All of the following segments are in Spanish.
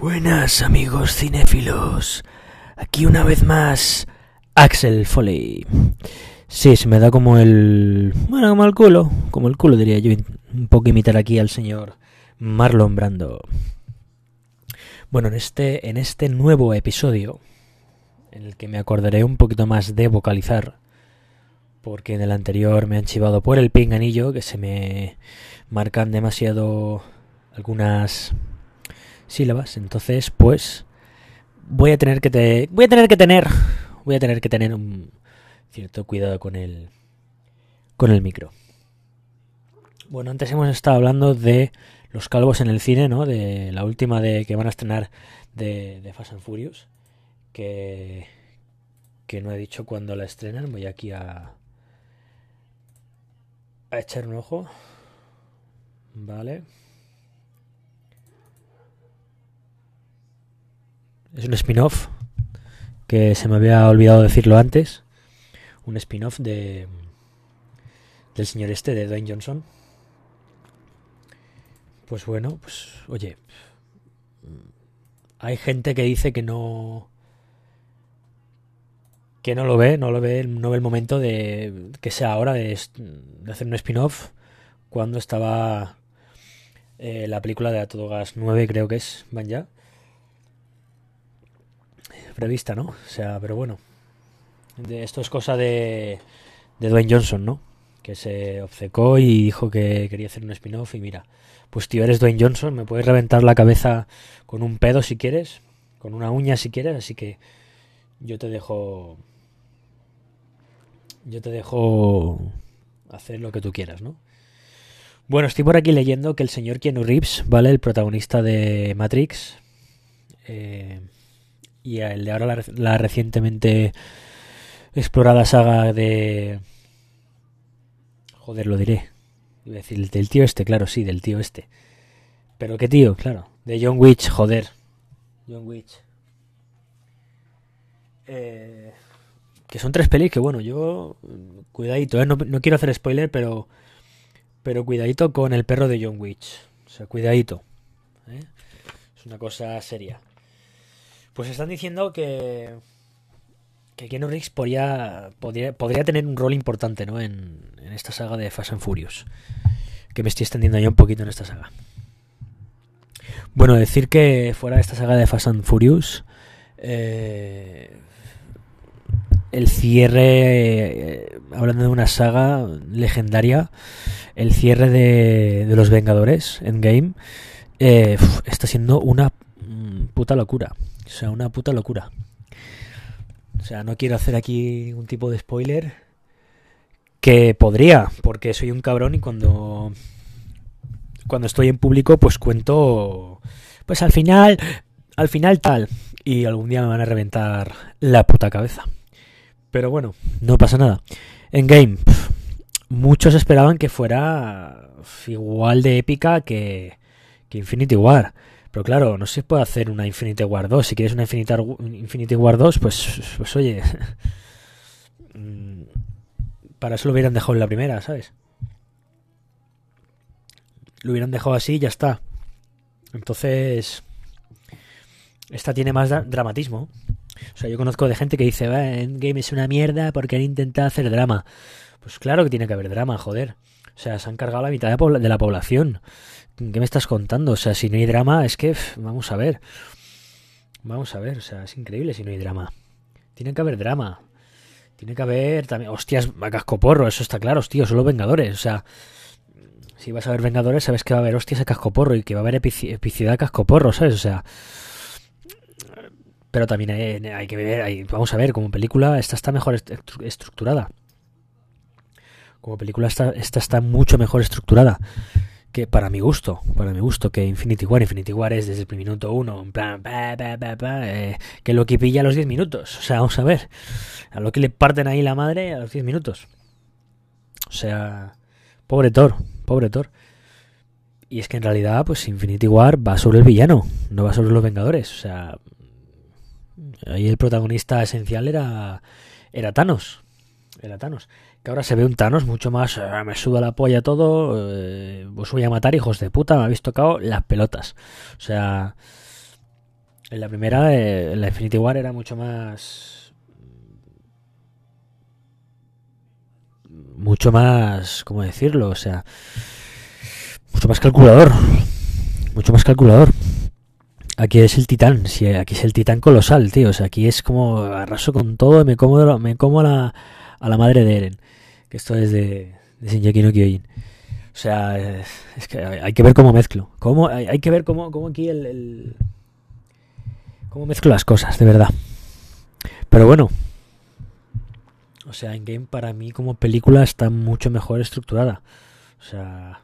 Buenas amigos cinéfilos. Aquí una vez más Axel Foley. Sí, se me da como el... Bueno, como el culo. Como el culo diría yo. Un poco imitar aquí al señor Marlon Brando. Bueno, en este, en este nuevo episodio, en el que me acordaré un poquito más de vocalizar, porque en el anterior me han chivado por el pinganillo, que se me marcan demasiado algunas sílabas, entonces pues voy a tener que te voy a tener que tener voy a tener que tener un cierto cuidado con el con el micro. Bueno, antes hemos estado hablando de los calvos en el cine, ¿no? De la última de que van a estrenar de, de Fast and Furious, que que no he dicho cuándo la estrenan, voy aquí a a echar un ojo. Vale. Es un spin-off que se me había olvidado decirlo antes. Un spin-off de del señor este de Dwayne Johnson. Pues bueno, pues oye, hay gente que dice que no que no lo ve, no lo ve, no ve el momento de que sea hora de, de hacer un spin-off cuando estaba eh, la película de A Todo Gas 9, creo que es, van ya. Prevista, ¿no? O sea, pero bueno. Esto es cosa de, de Dwayne Johnson, ¿no? Que se obcecó y dijo que quería hacer un spin-off y mira, pues tío, eres Dwayne Johnson, me puedes reventar la cabeza con un pedo si quieres, con una uña si quieres, así que yo te dejo yo te dejo hacer lo que tú quieras, ¿no? Bueno, estoy por aquí leyendo que el señor Keanu Reeves, ¿vale? El protagonista de Matrix. Eh, y el de ahora la, recientemente explorada saga de... Joder, lo diré. Iba a decir, del tío este, claro, sí, del tío este. Pero qué tío, claro. De John Witch, joder. John Witch. Eh, que son tres pelis que, bueno, yo... Cuidadito, ¿eh? no, no quiero hacer spoiler, pero... Pero cuidadito con el perro de John Witch. O sea, cuidadito. ¿eh? Es una cosa seria. Pues están diciendo que. Que Keanu Reeves podría, podría, podría tener un rol importante ¿no? en, esta saga de Fast and Furious. Que me estoy extendiendo ya un poquito en esta saga. Bueno, decir que fuera de esta saga de Fast and Furious. Eh, el cierre, eh, hablando de una saga legendaria, el cierre de, de los Vengadores, Endgame, eh, está siendo una puta locura. O sea, una puta locura. O sea, no quiero hacer aquí un tipo de spoiler que podría, porque soy un cabrón y cuando cuando estoy en público pues cuento pues al final al final tal y algún día me van a reventar la puta cabeza. Pero bueno, no pasa nada. En game, muchos esperaban que fuera igual de épica que, que Infinity War. Pero claro, no se puede hacer una Infinity War 2. Si quieres una Infinity, War 2, pues, pues oye. Para eso lo hubieran dejado en la primera, ¿sabes? Lo hubieran dejado así y ya está. Entonces. Esta tiene más dramatismo. O sea, yo conozco de gente que dice, Endgame es una mierda porque han intentado hacer drama. Pues claro que tiene que haber drama, joder. O sea, se han cargado la mitad de la población. ¿Qué me estás contando? O sea, si no hay drama, es que, vamos a ver. Vamos a ver, o sea, es increíble si no hay drama. Tiene que haber drama. Tiene que haber también. Hostias, a cascoporro, eso está claro, tío, solo Vengadores. O sea, si vas a ver Vengadores, sabes que va a haber hostias a cascoporro y que va a haber epicidad a cascoporro, ¿sabes? O sea. Pero también hay, que ver, hay, vamos a ver, como película, esta está mejor estructurada. Como película, esta, esta está mucho mejor estructurada que para mi gusto, para mi gusto, que Infinity War, Infinity War es desde el minuto uno, en plan, eh, que lo que pilla a los 10 minutos. O sea, vamos a ver, a lo que le parten ahí la madre a los 10 minutos. O sea, pobre Thor, pobre Thor. Y es que en realidad, pues Infinity War va sobre el villano, no va sobre los Vengadores. O sea, ahí el protagonista esencial era, era Thanos. Era Thanos que ahora se ve un Thanos mucho más, eh, me suda la polla todo, eh, os voy a matar hijos de puta, me habéis tocado las pelotas. O sea, En la primera, eh, la Infinity War era mucho más. Mucho más. ¿Cómo decirlo? O sea. Mucho más calculador. Mucho más calculador. Aquí es el titán, sí, aquí es el titán colosal, tío. O sea, aquí es como arraso con todo, me como, me como la, a la madre de Eren. Que esto es de, de no Kyojin. O sea, es que hay que ver cómo mezclo. Cómo, hay, que ver cómo, cómo aquí el, Cómo mezclo las cosas, de verdad. Pero bueno. O sea, en Game para mí como película está mucho mejor estructurada. O sea...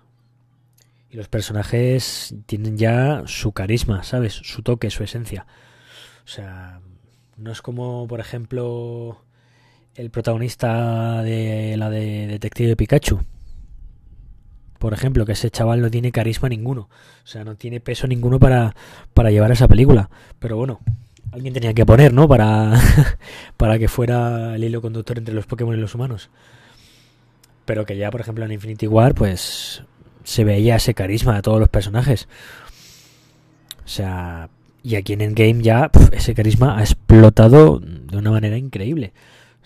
Y los personajes tienen ya su carisma, ¿sabes? Su toque, su esencia. O sea, no es como, por ejemplo, el protagonista de la de Detective Pikachu, por ejemplo, que ese chaval no tiene carisma ninguno. O sea, no tiene peso ninguno para, para llevar esa película. Pero bueno, alguien tenía que poner, ¿no? Para, para que fuera el hilo conductor entre los Pokémon y los humanos. Pero que ya, por ejemplo, en Infinity War, pues se veía ese carisma de todos los personajes. O sea, y aquí en Endgame ya ese carisma ha explotado de una manera increíble.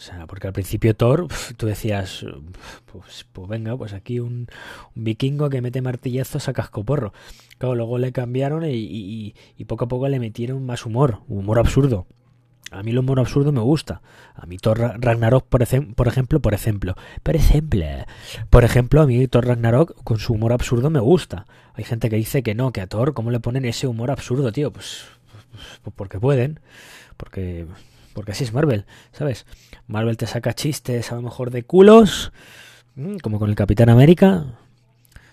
O sea, porque al principio Thor, tú decías, pues, pues venga, pues aquí un, vikingo que mete martillazos a cascoporro. Claro, luego le cambiaron y, y, poco a poco le metieron más humor, humor absurdo. A mí el humor absurdo me gusta. A mí Thor Ragnarok, por, por ejemplo, por ejemplo, por ejemplo, por ejemplo, a mí Thor Ragnarok con su humor absurdo me gusta. Hay gente que dice que no, que a Thor, ¿cómo le ponen ese humor absurdo, tío? Pues, pues, pues porque pueden, porque porque así es Marvel, ¿sabes? Marvel te saca chistes a lo mejor de culos, mm, como con el Capitán América,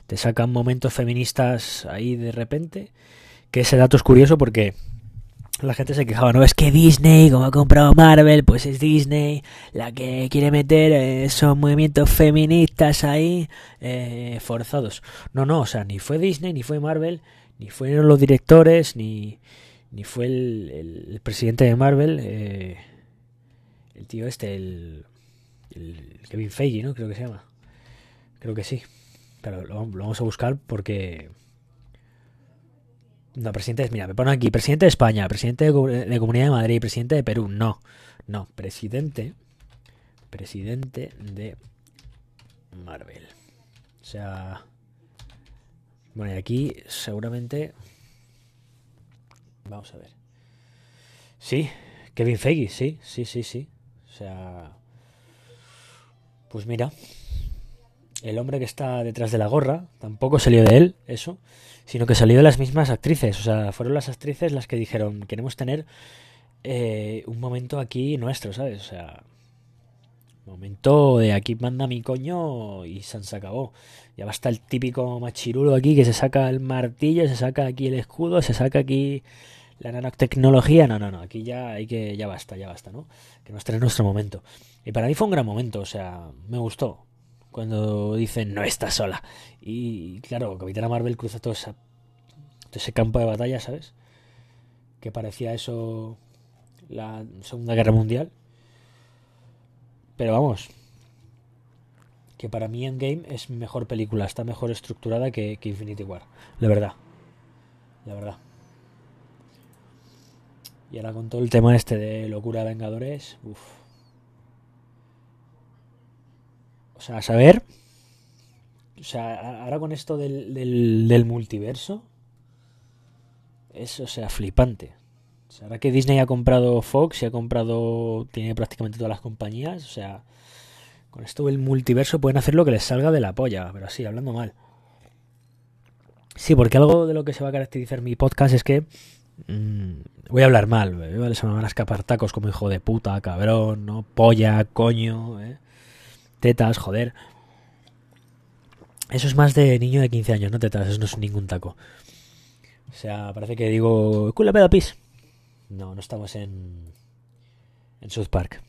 te sacan momentos feministas ahí de repente, que ese dato es curioso porque la gente se quejaba, no, es que Disney, como ha comprado Marvel, pues es Disney la que quiere meter esos movimientos feministas ahí eh, forzados. No, no, o sea, ni fue Disney, ni fue Marvel, ni fueron los directores, ni, ni fue el, presidente de Marvel, eh, el tío este, el, Kevin Feige, ¿no? Creo que se llama. Creo que sí. Pero lo, vamos a buscar porque... No, presidente, de, mira, me pone aquí, presidente de España, presidente de, de Comunidad de Madrid, presidente de Perú. No, no, presidente, presidente de Marvel. O sea... Bueno, y aquí seguramente Vamos a ver. Sí, Kevin Feige, sí, sí, sí, sí. O sea, pues mira, el hombre que está detrás de la gorra tampoco salió de él, eso, sino que salió de las mismas actrices. O sea, fueron las actrices las que dijeron, queremos tener eh, un momento aquí nuestro, ¿sabes? O sea, momento de aquí manda mi coño y se acabó. Ya basta el típico machirulo aquí que se saca el martillo, se saca aquí el escudo, se saca aquí la nanotecnología, no, no, no, aquí ya hay que, ya basta, ya basta, ¿no? Que nos trae nuestro momento. Y para mí fue un gran momento, o sea, me gustó cuando dicen no está sola. Y claro, Capitana Marvel cruza todo, esa, todo ese campo de batalla, ¿sabes? Que parecía eso la Segunda Guerra Mundial. Pero vamos, que para mí Endgame es mejor película, está mejor estructurada que, que Infinity War, la verdad. La verdad. Y ahora con todo el tema este de locura de Vengadores, uff. O sea, a saber. O sea, ahora con esto del, del, multiverso. Es, o sea, flipante. O sea, ahora que Disney ha comprado Fox y ha comprado. Tiene prácticamente todas las compañías. O sea, con esto del multiverso pueden hacer lo que les salga de la polla. Pero así, hablando mal. Sí, porque algo de lo que se va a caracterizar mi podcast es que voy a hablar mal, ¿vale? Se me van a escapar tacos como hijo de puta, cabrón, ¿no? Polla, coño, ¿eh? Tetas, joder. Eso es más de niño de 15 años, no tetas, eso no es ningún taco. O sea, parece que digo, cula pedo pis. No, no estamos en. en South Park.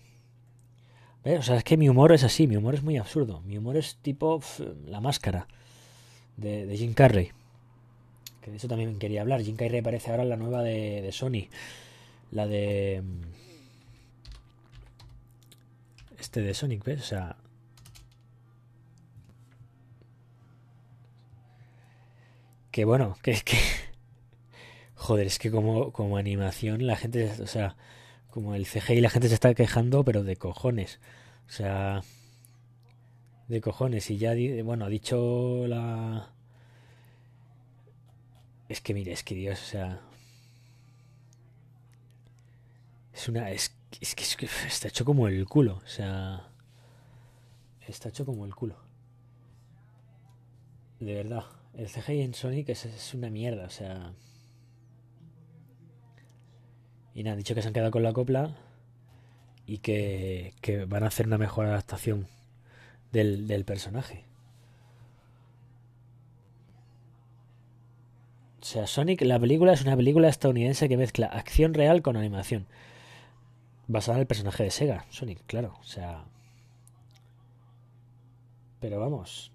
O sea, es que mi humor es así, mi humor es muy absurdo. Mi humor es tipo la máscara de Jim Carrey de eso también quería hablar. Jim Carrey aparece ahora la nueva de, Sony. La de... Mm, este de Sonic, ¿ves? O sea... Que bueno, que es que... Joder, es que como, como animación la gente, o sea, como el CGI la gente se está quejando, pero de cojones. O sea, de cojones. Y ya, bueno, ha dicho la... Es que mire, es que Dios, o sea... Es una... Es, es que está hecho como el culo, o sea... Está hecho como el culo. De verdad. El CGI en Sonic es, es una mierda, o sea... Y nada, han dicho que se han quedado con la copla y que, que van a hacer una mejor adaptación del, del personaje. Sea, Sonic, la película es una película estadounidense que mezcla acción real con animación. Basada en el personaje de Sega, Sonic, claro. O sea. Pero vamos.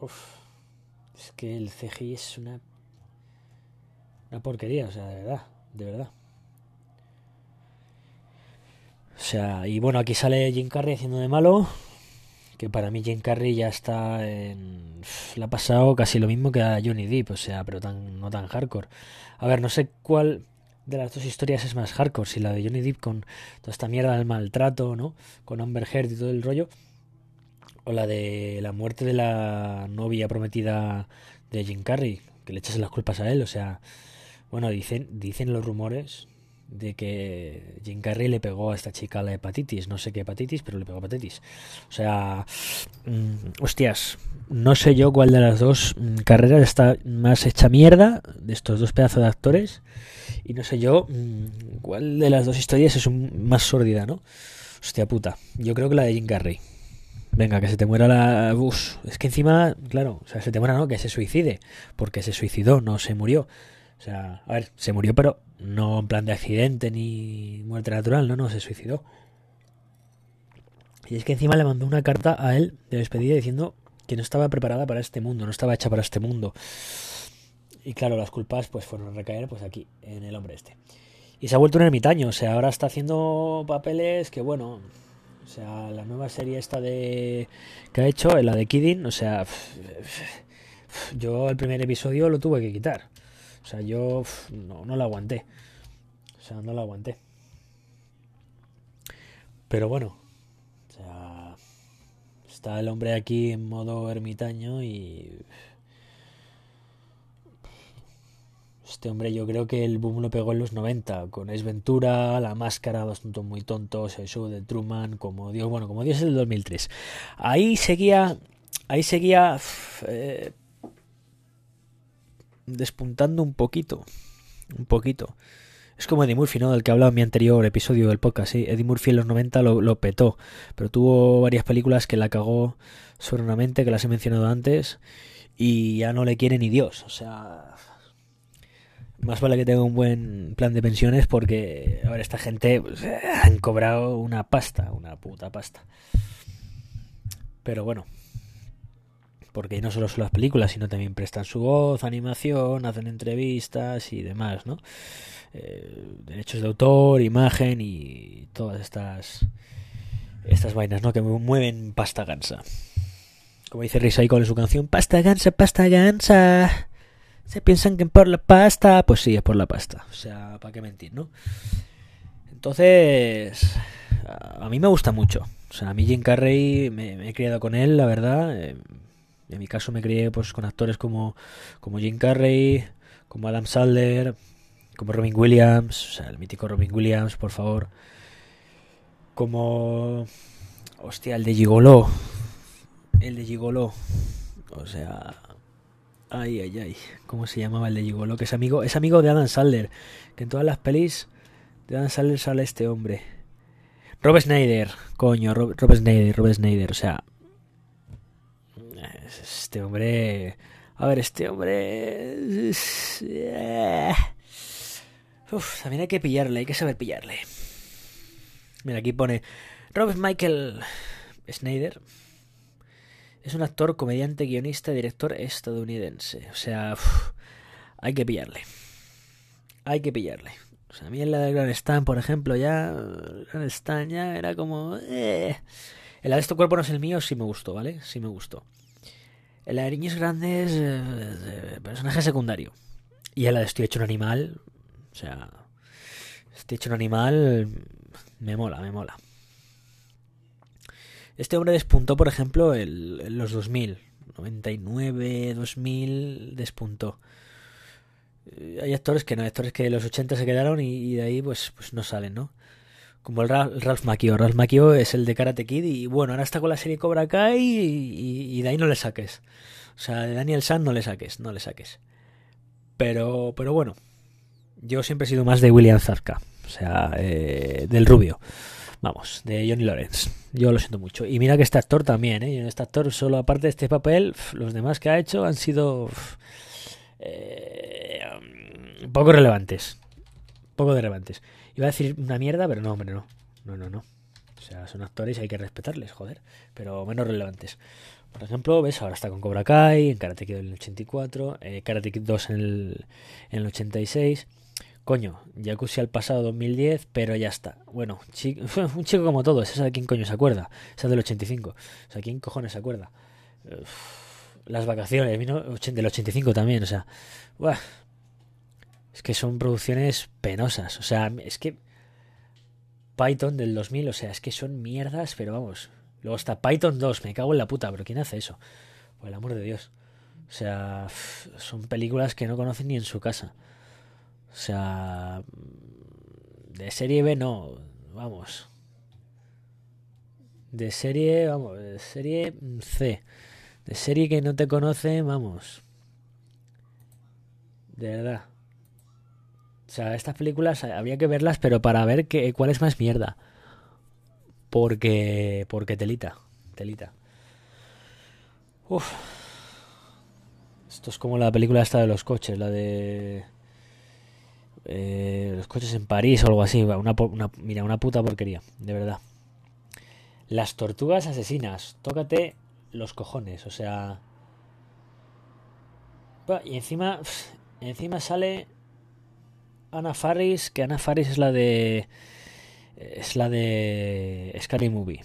Uf. Es que el CGI es una. Una porquería, o sea, de verdad de verdad. O sea, y bueno, aquí sale Jim Carrey haciendo de malo. Que para mí Jim Carrey ya está en... Le ha pasado casi lo mismo que a Johnny Depp, o sea, pero tan, no tan hardcore. A ver, no sé cuál de las dos historias es más hardcore, si la de Johnny Depp con toda esta mierda del maltrato, ¿no? Con Amber Heard y todo el rollo, o la de la muerte de la novia prometida de Jim Carrey, que le echase las culpas a él, o sea, bueno, dicen, dicen los rumores de que Jim Carrey le pegó a esta chica la hepatitis, no sé qué hepatitis, pero le pegó hepatitis. O sea, mm, hostias, no sé yo cuál de las dos mm, carreras está más hecha mierda de estos dos pedazos de actores y no sé yo mm, cuál de las dos historias es más sórdida, ¿no? Hostia puta, yo creo que la de Jim Carrey. Venga, que se te muera la... bus. es que encima, claro, o sea, se te muera, ¿no? Que se suicide, porque se suicidó, no se murió. O sea, a ver, se murió, pero no en plan de accidente ni muerte natural, no, no, se suicidó. Y es que encima le mandó una carta a él de despedida diciendo que no estaba preparada para este mundo, no estaba hecha para este mundo. Y claro, las culpas pues fueron a recaer pues aquí, en el hombre este. Y se ha vuelto un ermitaño, o sea, ahora está haciendo papeles que bueno, o sea, la nueva serie esta de que ha hecho, la de Kidding, o sea, yo el primer episodio lo tuve que quitar. O sea, yo no, no la aguanté. O sea, no la aguanté. Pero bueno, o sea, está el hombre aquí en modo ermitaño y... Este hombre yo creo que el boom lo pegó en los 90, con Es Ventura, La Máscara, Dos Tontos Muy Tontos, El Show de Truman, como Dios, bueno, como Dios es el 2003. Ahí seguía, ahí seguía eh, despuntando un poquito. Un poquito. Es como Eddie Murphy, ¿no? Del que hablaba en mi anterior episodio del podcast. Sí, Eddie Murphy en los 90 lo, petó. Pero tuvo varias películas que la cagó sobremente, que las he mencionado antes. Y ya no le quiere ni Dios. O sea. Más vale que tenga un buen plan de pensiones porque, a ver, esta gente pues, han cobrado una pasta, una puta pasta. Pero bueno, porque no solo son las películas, sino también prestan su voz, animación, hacen entrevistas y demás, ¿no? Eh, derechos de autor, imagen y todas estas estas vainas, ¿no? Que mueven pasta gansa. Como dice Recycle en su canción, pasta gansa, pasta gansa. Se piensan que por la pasta, pues sí, es por la pasta. O sea, ¿para qué mentir, no? Entonces, a mí me gusta mucho. O sea, a mí Jim Carrey me, he criado con él, la verdad. Eh, en mi caso me crié pues con actores como, como Jim Carrey, como Adam Sandler, como Robin Williams, o sea, el mítico Robin Williams, por favor. Como... Hostia, el de Gigolo. El de Gigolo. O sea... Ay, ay, ay. ¿Cómo se llamaba el de Gigolo? Que es amigo, es amigo de Adam Sandler. Que en todas las pelis de Adam Sandler sale este hombre. Rob Snyder. Coño, Rob, Rob Snyder, Rob Snyder. O sea, este hombre. A ver, este hombre. Uf, también hay que pillarle, hay que saber pillarle. Mira, aquí pone. Robert Michael Snyder es un actor, comediante, guionista, director estadounidense. O sea, hay que pillarle. Hay que pillarle. O sea, a mí en la de Grand Stan, por ejemplo, ya. Grand Stan ya era como. Eh. El de este cuerpo no es el mío, sí me gustó, ¿vale? Sí me gustó. El de Niños Grandes, eh, personaje secundario. Y a la de Estoy hecho un animal, o sea, Estoy hecho un animal, me mola, me mola. Este hombre despuntó, por ejemplo, en los 2000, 99, 2000, despuntó. Eh, hay actores que no, hay actores que de los 80 se quedaron y, de ahí pues, pues no salen, ¿no? Como el Ralph Macchio. Ralph Macchio es el de Karate Kid y bueno, ahora está con la serie Cobra Kai y, de ahí no le saques. O sea, de Daniel San no le saques, no le saques. Pero, pero bueno, yo siempre he sido más de William Zarka, o sea, eh, del rubio. Vamos, de Johnny Lawrence. Yo lo siento mucho. Y mira que este actor también, ¿eh? Este actor, solo aparte de este papel, los demás que ha hecho han sido eh, poco relevantes. Poco relevantes. Iba a decir una mierda, pero no, hombre, no. No, no, no. O sea, son actores y hay que respetarles, joder. Pero menos relevantes. Por ejemplo, ves, ahora está con Cobra Kai, en Karate Kid en el 84, eh, Karate Kid 2 en el, en el 86. Coño, Jacuzzi al pasado 2010, pero ya está. Bueno, un chico como todos, esa de quién coño se acuerda. Esa del 85. O sea, ¿quién cojones se acuerda? las vacaciones, del 85 también, o sea. Es que son producciones penosas. O sea, es que. Python del 2000, o sea, es que son mierdas, pero vamos. Luego está Python 2, me cago en la puta, pero ¿quién hace eso? Por el amor de Dios. O sea, son películas que no conocen ni en su casa. O sea, de serie B no, vamos. De serie, vamos, de serie C. De serie que no te conoce, vamos. De verdad. O sea, estas películas habría que verlas, pero para ver que, cuál es más mierda. Porque, porque telita, telita. Uf. Esto es como la película esta de los coches, la de... Eh, los coches en París o algo así. Una, mira, una puta porquería, de verdad. Las tortugas asesinas. Tócate los cojones, o sea. Y encima. Encima sale. Ana Faris, que Ana Faris es la de. Es la de. Scary Movie.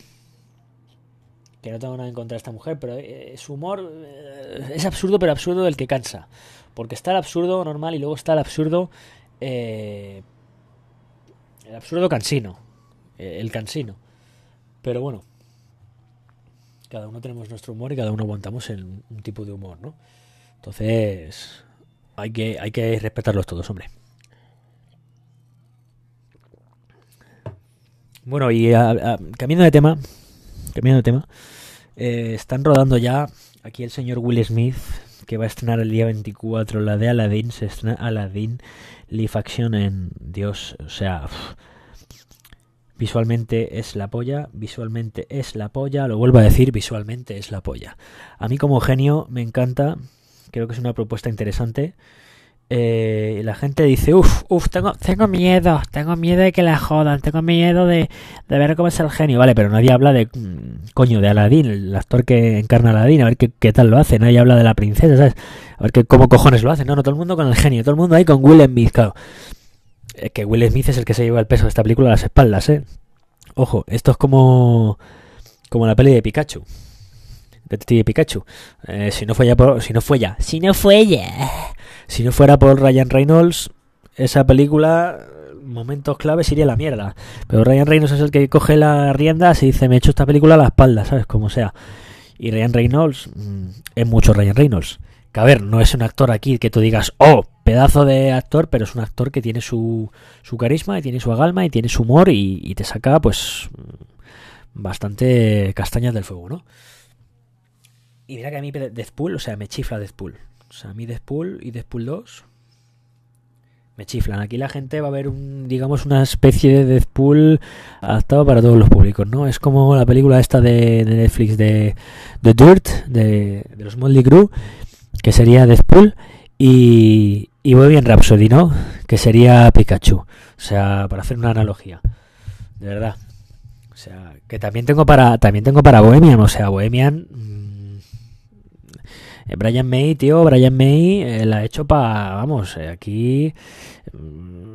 Que no tengo nada en contra de esta mujer, pero eh, su humor eh, es absurdo, pero absurdo del que cansa. Porque está el absurdo normal y luego está el absurdo eh, el absurdo cansino. Eh, el cansino. Pero bueno. Cada uno tenemos nuestro humor y cada uno aguantamos en un tipo de humor, ¿no? Entonces. Hay que, hay que respetarlos todos, hombre. Bueno, y cambiando de tema. Cambiando de tema. Eh, están rodando ya aquí el señor Will Smith que va a estrenar el día 24 la de Aladdin, se estrena Aladdin Live Action en Dios, o sea, visualmente es la polla, visualmente es la polla, lo vuelvo a decir, visualmente es la polla. A mí como genio me encanta, creo que es una propuesta interesante eh, la gente dice, uff, uff, tengo, tengo miedo, tengo miedo de que la jodan, tengo miedo de, de ver cómo es el genio, vale, pero nadie habla de, mm, coño, de Aladdin, el actor que encarna a Aladdin, a ver qué, qué, tal lo hace, nadie habla de la princesa, ¿sabes? A ver qué, cómo cojones lo hace, no, no, todo el mundo con el genio, todo el mundo ahí con Will Smith, claro. Eh, que Will Smith es el que se lleva el peso de esta película a las espaldas, ¿eh? Ojo, esto es como, como la peli de Pikachu. Detective Pikachu. Eh, si no fue ya por, si no fue ya, si no fue ya si no fuera por Ryan Reynolds, esa película, momentos claves iría a la mierda. Pero Ryan Reynolds es el que coge la rienda y dice, me he hecho esta película a la espalda, ¿sabes? Como sea. Y Ryan Reynolds mm, es mucho Ryan Reynolds. Que a ver, no es un actor aquí que tú digas, oh, pedazo de actor, pero es un actor que tiene su, su carisma y tiene su agalma y tiene su humor y, y te saca, pues, bastante castañas del fuego, ¿no? Y mira que a mí Deadpool, o sea, me chifla Deadpool. O sea, a mí Deadpool y Deadpool 2 me chiflan. Aquí la gente va a ver, un, digamos, una especie de Deadpool adaptado para todos los públicos, ¿no? Es como la película esta de, Netflix de The Dirt, de, los Motley Crue, que sería Deadpool, y, y bien Rhapsody, ¿no? Que sería Pikachu. O sea, para hacer una analogía. De verdad. O sea, que también tengo para también tengo para Bohemian, o sea, Bohemian Brian May, tío, Brian May eh, la ha hecho para, vamos, eh, aquí mm,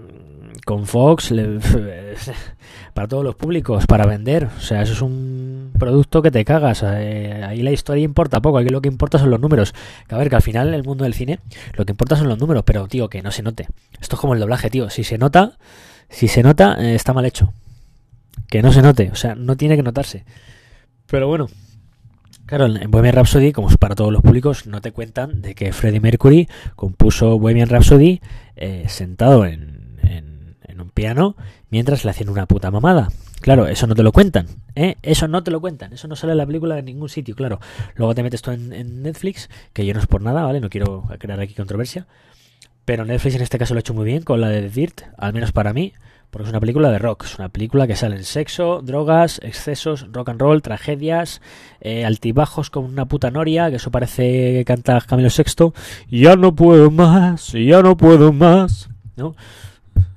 con Fox para todos los públicos, para vender. O sea, eso es un producto que te cagas. Eh, ahí la historia importa poco, aquí lo que importa son los números. Que a ver, que al final el mundo del cine lo que importa son los números, pero tío, que no se note. Esto es como el doblaje, tío. Si se nota, si se nota, eh, está mal hecho. Que no se note, o sea, no tiene que notarse. Pero bueno, Claro, en Bohemian Rhapsody, como es para todos los públicos, no te cuentan de que Freddie Mercury compuso Bohemian Rhapsody eh, sentado en, en, un piano mientras le hacían una puta mamada. Claro, eso no te lo cuentan, ¿eh? Eso no te lo cuentan, eso no sale en la película en ningún sitio, claro. Luego te metes tú en, Netflix, que yo no es por nada, ¿vale? No quiero crear aquí controversia. Pero Netflix en este caso lo ha hecho muy bien con la de Dirt, al menos para mí. Porque es una película de rock, es una película que sale en sexo, drogas, excesos, rock and roll, tragedias, eh, altibajos con una puta noria, que eso parece que canta Camilo VI. Ya no puedo más, ya no puedo más, ¿no?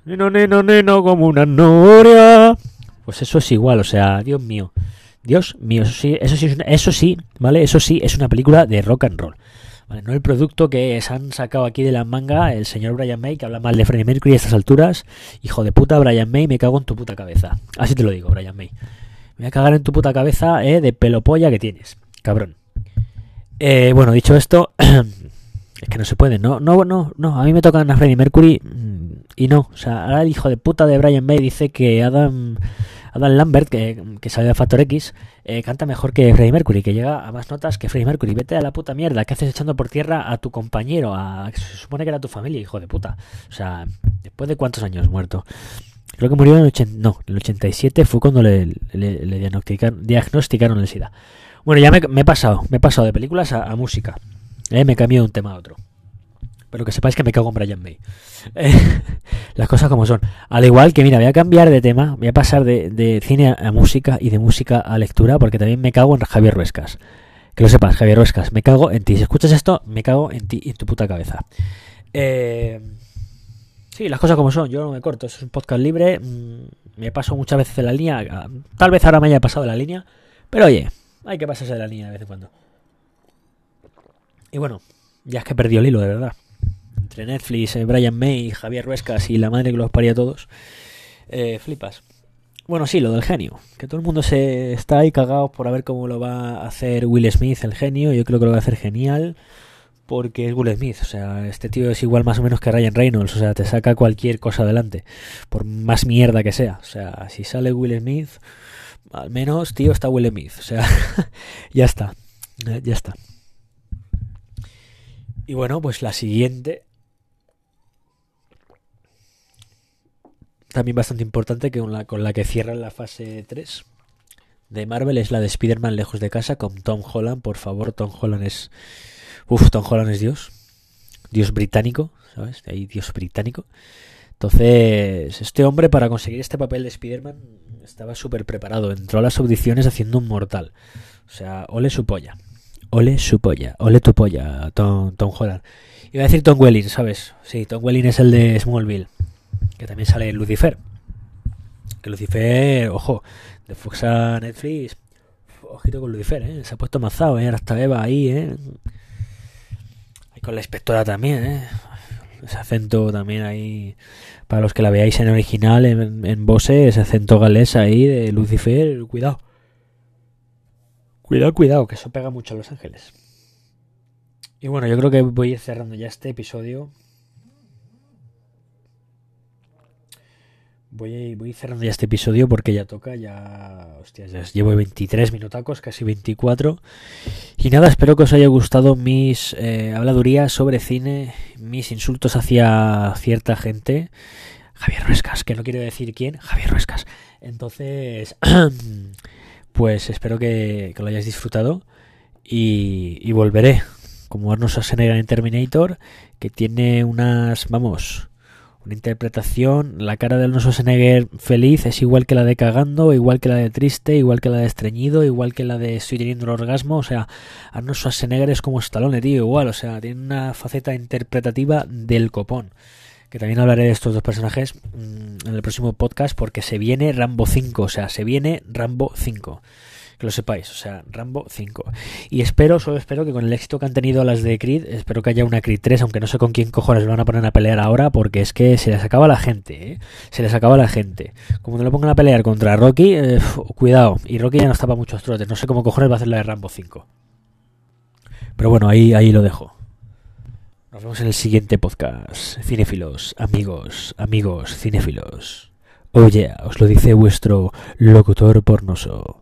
Neno, neno, neno, como una noria. Pues eso es igual, o sea, Dios mío. Dios mío, eso sí, eso sí, eso sí, ¿vale? Eso sí es una película de rock and roll. No el producto que se han sacado aquí de la manga el señor Brian May, que habla mal de Freddie Mercury a estas alturas. Hijo de puta, Brian May, me cago en tu puta cabeza. Así te lo digo, Brian May. Me voy a cagar en tu puta cabeza eh, de pelo polla que tienes, cabrón. Eh, bueno, dicho esto, es que no se puede, no, no, no, no, a mí me tocan a Freddie Mercury mm, y no, o sea, ahora el hijo de puta de Brian May dice que Adam Adam Lambert, que, que salió de Factor X, eh, canta mejor que Freddie Mercury, que llega a más notas que Freddie Mercury. Vete a la puta mierda, ¿qué haces echando por tierra a tu compañero? A, se supone que era tu familia, hijo de puta. O sea, después de cuántos años muerto. Creo que murió en el, 80, no, el 87 fue cuando le, le, diagnosticaron, el SIDA. Bueno, ya me, he pasado, me he pasado de películas a, música. Eh, me cambiado de un tema a otro. Pero que sepáis que me cago en Brian May. las cosas como son. Al igual que, mira, voy a cambiar de tema, voy a pasar de, cine a música y de música a lectura, porque también me cago en Javier Ruescas. Que lo sepas, Javier Ruescas, me cago en ti. Si escuchas esto, me cago en ti y en tu puta cabeza. Eh, sí, las cosas como son, yo no me corto, es un podcast libre, mm, me paso muchas veces de la línea, tal vez ahora me haya pasado de la línea, pero oye, hay que pasarse de la línea de vez en cuando. Y bueno, ya es que perdió el hilo, de verdad entre Netflix, eh, Brian May, Javier Ruescas y la madre que los paría a todos, eh, flipas. Bueno, sí, lo del genio. Que todo el mundo se está ahí cagado por a ver cómo lo va a hacer Will Smith, el genio. Yo creo que lo va a hacer genial. Porque es Will Smith. O sea, este tío es igual más o menos que Ryan Reynolds. O sea, te saca cualquier cosa adelante. Por más mierda que sea. O sea, si sale Will Smith, al menos, tío, está Will Smith. O sea, ya está. Ya está. Y bueno, pues la siguiente también bastante importante que con la, que cierran la fase 3 de Marvel es la de Spider-Man lejos de casa con Tom Holland. Por favor, Tom Holland es... Uf, Tom Holland es Dios. Dios británico, ¿sabes? Ahí Dios británico. Entonces, este hombre para conseguir este papel de Spider-Man estaba súper preparado. Entró a las audiciones haciendo un mortal. O sea, ole su polla. Ole su polla. Ole tu polla, Tom, Tom Holland. Iba a decir Tom Welling, ¿sabes? Sí, Tom Welling es el de Smallville que también sale Lucifer. Que Lucifer, ojo, de Fox a Netflix, ojito con Lucifer, ¿eh? Se ha puesto mazado, ¿eh? Ahora está Eva ahí, ¿eh? Con la inspectora también, ¿eh? Ese acento también ahí, para los que la veáis en original, en, en Bose, ese acento galés ahí de Lucifer, cuidado. Cuidado, cuidado, que eso pega mucho a Los Ángeles. Y bueno, yo creo que voy a ir cerrando ya este episodio. Voy, voy cerrando ya este episodio porque ya toca, ya, hostias, ya llevo 23 minutacos, casi 24. Y nada, espero que os haya gustado mis eh, habladurías sobre cine, mis insultos hacia cierta gente. Javier Ruescas, que no quiero decir quién, Javier Ruescas. Entonces, pues espero que, lo hayáis disfrutado y, y volveré, como Arnold Schwarzenegger en Terminator, que tiene unas, vamos, una interpretación, la cara de Arnold Schwarzenegger feliz es igual que la de cagando, igual que la de triste, igual que la de estreñido, igual que la de estoy teniendo un orgasmo, o sea, Arnold Schwarzenegger es como Stallone, tío, igual, o sea, tiene una faceta interpretativa del copón. Que también hablaré de estos dos personajes mm, en el próximo podcast porque se viene Rambo 5, o sea, se viene Rambo 5 Que lo sepáis, o sea, Rambo 5. Y espero, solo espero que con el éxito que han tenido las de Creed, espero que haya una Creed 3, aunque no sé con quién cojones van a poner a pelear ahora, porque es que se les acaba la gente, ¿eh? Se les acaba la gente. Como no lo pongan a pelear contra Rocky, eh, cuidado. Y Rocky ya no estaba muchos trotes, no sé cómo cojones va a hacer la de Rambo 5. Pero bueno, ahí, ahí lo dejo. Nos vemos en el siguiente podcast. Cinéfilos, amigos, amigos, cinéfilos. Oye, os lo dice vuestro locutor pornoso.